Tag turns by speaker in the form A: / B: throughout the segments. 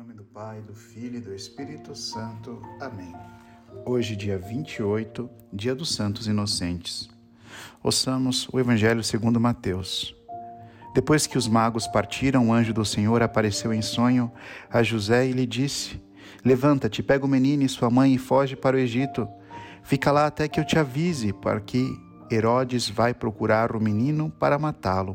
A: nome do Pai, do Filho e do Espírito Santo. Amém. Hoje, dia 28, dia dos Santos Inocentes. Ouçamos o Evangelho segundo Mateus. Depois que os magos partiram, o anjo do Senhor apareceu em sonho a José e lhe disse: Levanta-te, pega o menino e sua mãe e foge para o Egito. Fica lá até que eu te avise, porque Herodes vai procurar o menino para matá-lo.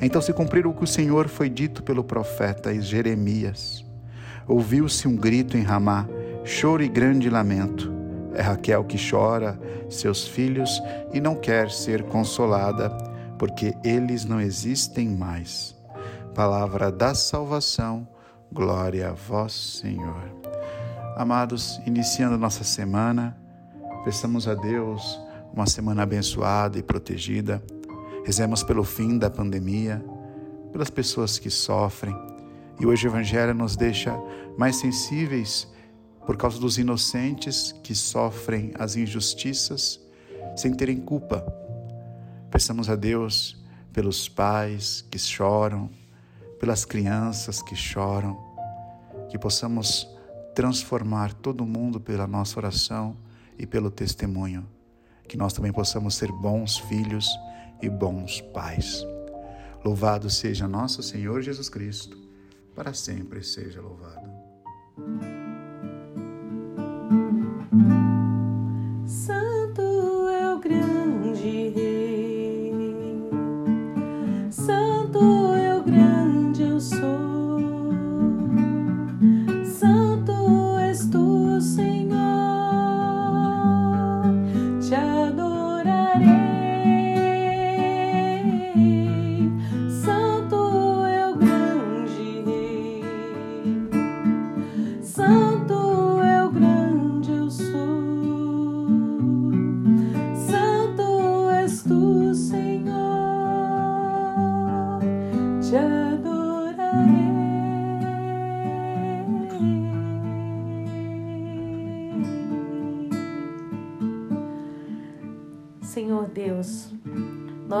A: então se cumpriu o que o Senhor foi dito pelo profeta Jeremias. Ouviu-se um grito em Ramá, choro e grande lamento. É Raquel que chora seus filhos e não quer ser consolada, porque eles não existem mais. Palavra da salvação, glória a vós, Senhor. Amados, iniciando nossa semana, peçamos a Deus uma semana abençoada e protegida Rezemos pelo fim da pandemia, pelas pessoas que sofrem. E hoje o Evangelho nos deixa mais sensíveis por causa dos inocentes que sofrem as injustiças sem terem culpa. Peçamos a Deus pelos pais que choram, pelas crianças que choram, que possamos transformar todo mundo pela nossa oração e pelo testemunho, que nós também possamos ser bons filhos e bons pais. Louvado seja nosso Senhor Jesus Cristo, para sempre seja louvado.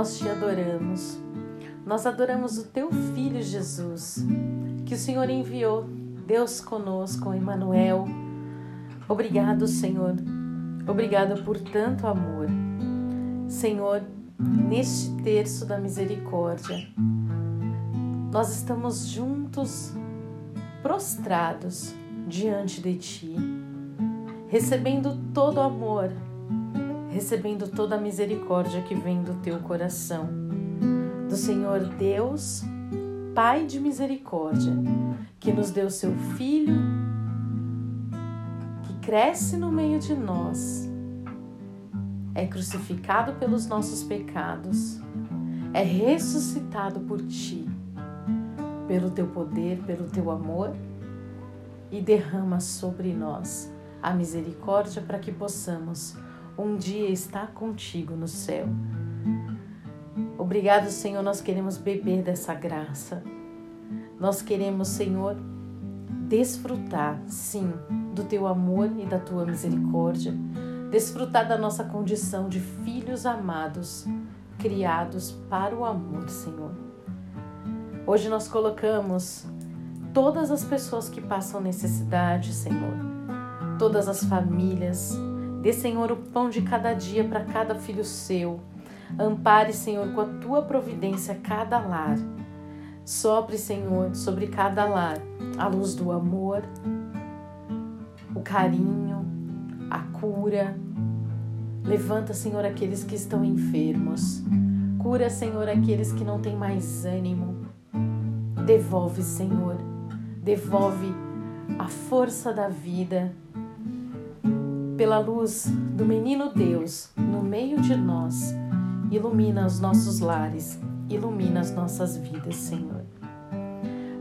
B: Nós te adoramos. Nós adoramos o teu filho Jesus, que o Senhor enviou, Deus conosco, Emmanuel. Obrigado, Senhor. Obrigado por tanto amor. Senhor, neste terço da misericórdia, nós estamos juntos, prostrados diante de Ti, recebendo todo o amor recebendo toda a misericórdia que vem do teu coração. Do Senhor Deus, Pai de misericórdia, que nos deu seu Filho, que cresce no meio de nós, é crucificado pelos nossos pecados, é ressuscitado por ti, pelo teu poder, pelo teu amor e derrama sobre nós a misericórdia para que possamos um dia estar contigo no céu. Obrigado, Senhor, nós queremos beber dessa graça. Nós queremos, Senhor, desfrutar, sim, do teu amor e da tua misericórdia, desfrutar da nossa condição de filhos amados, criados para o amor, Senhor. Hoje nós colocamos todas as pessoas que passam necessidade, Senhor, todas as famílias, Dê, Senhor, o pão de cada dia para cada filho seu. Ampare, Senhor, com a tua providência cada lar. Sopre, Senhor, sobre cada lar a luz do amor, o carinho, a cura. Levanta, Senhor, aqueles que estão enfermos. Cura, Senhor, aqueles que não têm mais ânimo. Devolve, Senhor, devolve a força da vida pela luz do menino Deus no meio de nós, ilumina os nossos lares, ilumina as nossas vidas, Senhor.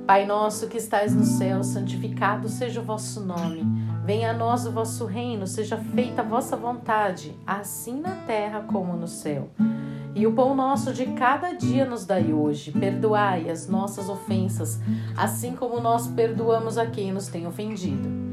B: Pai nosso que estais no céu, santificado seja o vosso nome. Venha a nós o vosso reino, seja feita a vossa vontade, assim na terra como no céu. E o pão nosso de cada dia nos dai hoje. Perdoai as nossas ofensas, assim como nós perdoamos a quem nos tem ofendido.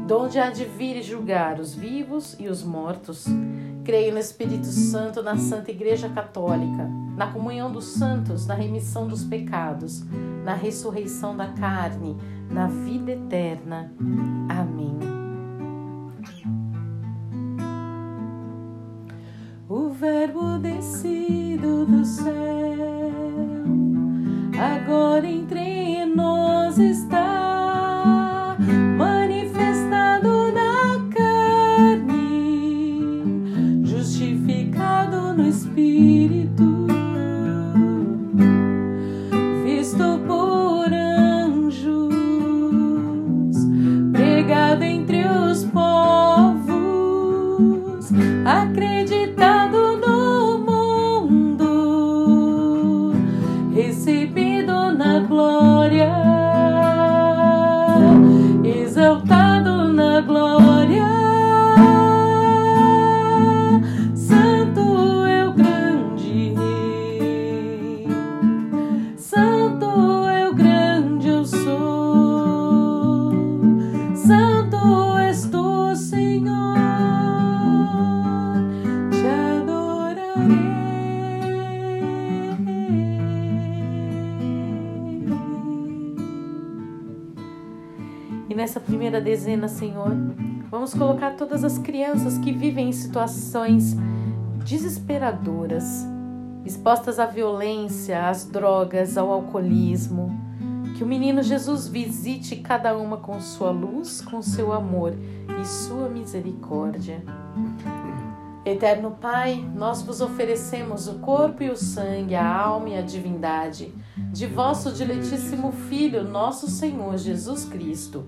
B: donde há de vir e julgar os vivos e os mortos. Creio no Espírito Santo, na Santa Igreja Católica, na comunhão dos santos, na remissão dos pecados, na ressurreição da carne, na vida eterna. Amém. Verbo descido do céu, E dezena, Senhor, vamos colocar todas as crianças que vivem em situações desesperadoras, expostas à violência, às drogas, ao alcoolismo. Que o menino Jesus visite cada uma com sua luz, com seu amor e sua misericórdia. Eterno Pai, nós vos oferecemos o corpo e o sangue, a alma e a divindade de vosso diletíssimo Filho, nosso Senhor Jesus Cristo,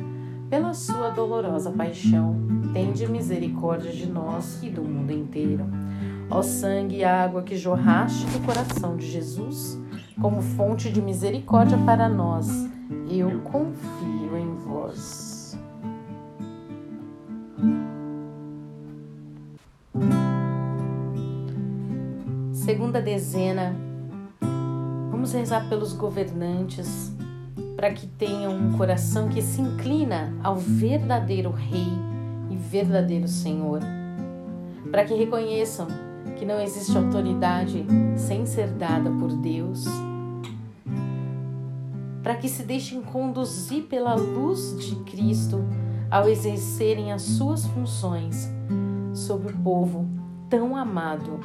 B: Pela sua dolorosa paixão, tende misericórdia de nós e do mundo inteiro. Ó sangue e água que jorraste do coração de Jesus, como fonte de misericórdia para nós, eu confio em vós. Segunda dezena Vamos rezar pelos governantes, para que tenham um coração que se inclina ao verdadeiro Rei e verdadeiro Senhor, para que reconheçam que não existe autoridade sem ser dada por Deus, para que se deixem conduzir pela luz de Cristo ao exercerem as suas funções sobre o povo tão amado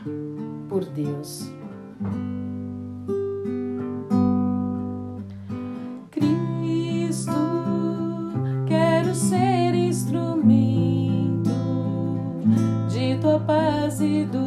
B: por Deus. Eterno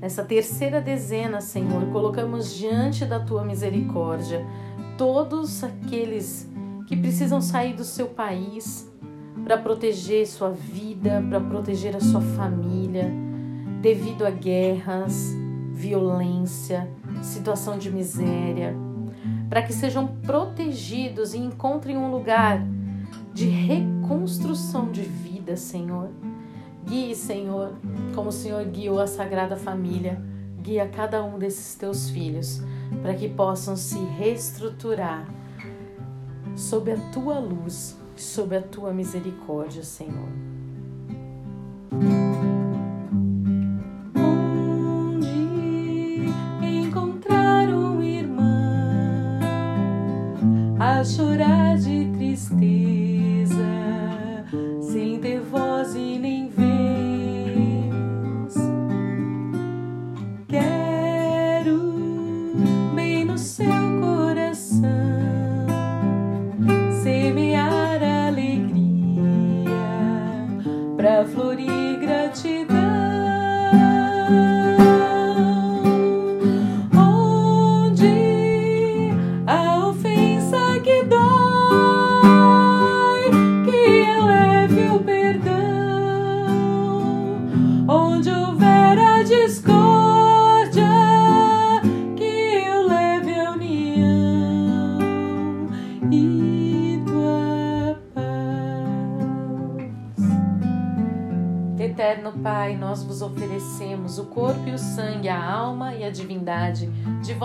B: Nessa terceira dezena, Senhor, colocamos diante da tua misericórdia todos aqueles que precisam sair do seu país para proteger sua vida, para proteger a sua família, devido a guerras, violência, situação de miséria, para que sejam protegidos e encontrem um lugar de reconstrução de vida, Senhor Guie, Senhor, como o Senhor guiou a Sagrada Família, guia cada um desses teus filhos, para que possam se reestruturar sob a tua luz, sob a tua misericórdia, Senhor.
C: Onde encontrar um irmão a chorar
B: Pai,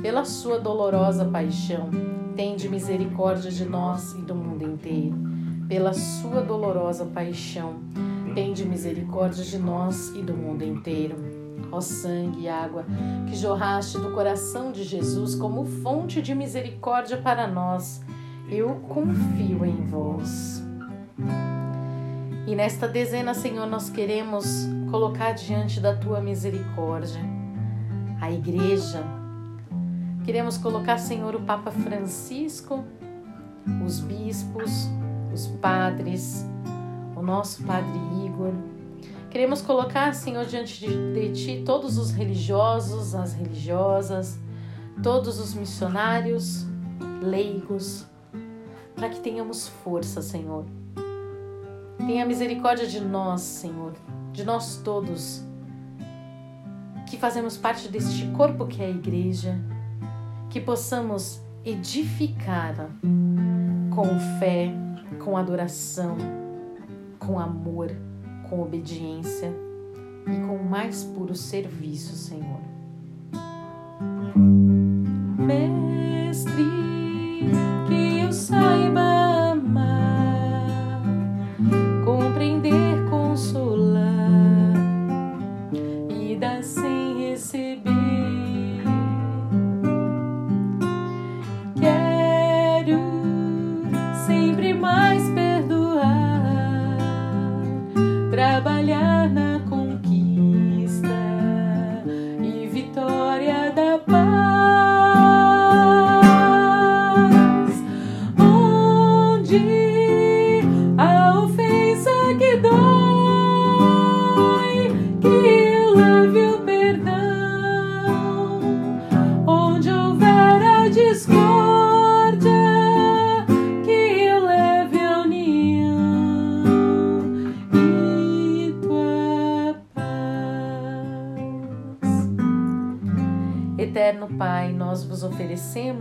B: Pela sua dolorosa paixão, tende misericórdia de nós e do mundo inteiro. Pela sua dolorosa paixão, tende misericórdia de nós e do mundo inteiro. Ó sangue e água que jorraste do coração de Jesus como fonte de misericórdia para nós, eu confio em vós. E nesta dezena, Senhor, nós queremos colocar diante da tua misericórdia a igreja. Queremos colocar, Senhor, o Papa Francisco, os bispos, os padres, o nosso Padre Igor. Queremos colocar, Senhor, diante de, de Ti todos os religiosos, as religiosas, todos os missionários, leigos, para que tenhamos força, Senhor. Tenha misericórdia de nós, Senhor, de nós todos, que fazemos parte deste corpo que é a igreja, que possamos edificar com fé, com adoração, com amor, com obediência e com o mais puro serviço, Senhor.
C: Mestre,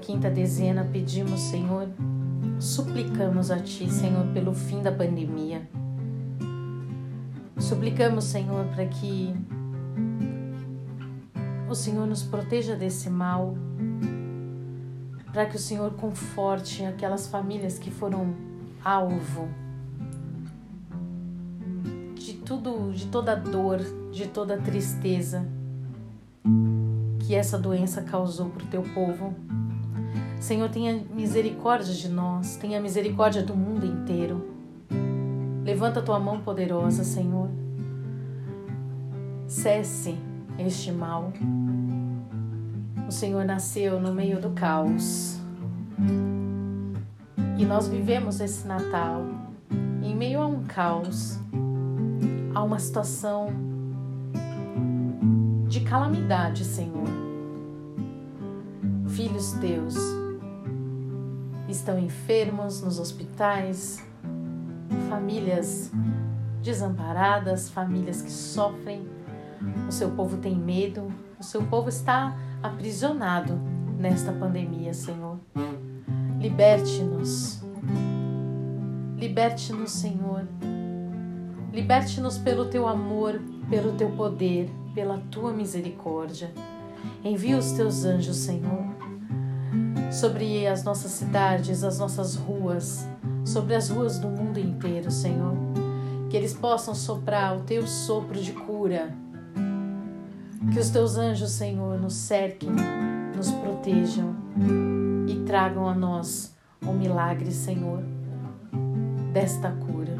B: Quinta dezena, pedimos, Senhor, suplicamos a Ti, Senhor, pelo fim da pandemia. Suplicamos, Senhor, para que o Senhor nos proteja desse mal, para que o Senhor conforte aquelas famílias que foram alvo de tudo, de toda dor, de toda tristeza que essa doença causou para o teu povo. Senhor, tenha misericórdia de nós, tenha misericórdia do mundo inteiro. Levanta tua mão poderosa, Senhor. Cesse este mal. O Senhor nasceu no meio do caos. E nós vivemos esse Natal em meio a um caos, a uma situação de calamidade, Senhor. Filhos teus, estão enfermos nos hospitais, famílias desamparadas, famílias que sofrem. O seu povo tem medo, o seu povo está aprisionado nesta pandemia, Senhor. Liberte-nos. Liberte-nos, Senhor. Liberte-nos pelo teu amor, pelo teu poder, pela tua misericórdia. Envia os teus anjos, Senhor, sobre as nossas cidades, as nossas ruas, sobre as ruas do mundo inteiro, Senhor. Que eles possam soprar o teu sopro de cura. Que os teus anjos, Senhor, nos cerquem, nos protejam e tragam a nós o milagre, Senhor, desta cura.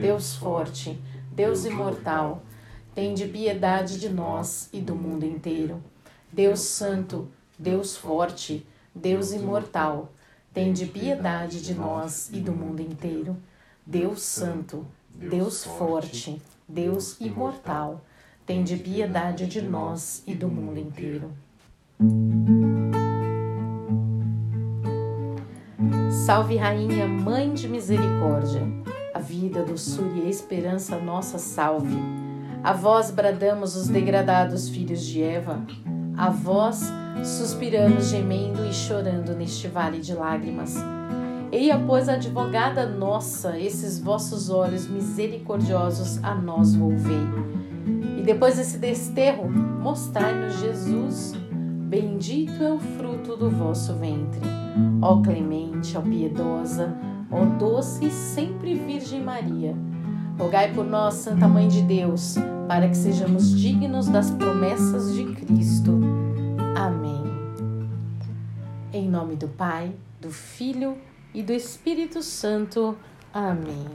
B: Deus Forte, Deus Imortal, tende piedade de nós e do mundo inteiro. Deus Santo, Deus Forte, Deus Imortal, tende piedade de nós e do mundo inteiro. Deus Santo, Deus Forte, Deus Imortal, tende piedade de nós e do mundo inteiro. Salve, Rainha, Mãe de Misericórdia, vida, doçura e a esperança nossa salve. A vós bradamos os degradados filhos de Eva, a vós suspiramos gemendo e chorando neste vale de lágrimas. Eia, pois, advogada nossa, esses vossos olhos misericordiosos a nós volvei. E depois desse desterro, mostrai-nos Jesus. Bendito é o fruto do vosso ventre. Ó clemente, ó piedosa, ó doce e sempre Virgem Maria. Rogai por nós, Santa Mãe de Deus, para que sejamos dignos das promessas de Cristo. Amém. Em nome do Pai, do Filho e do Espírito Santo. Amém.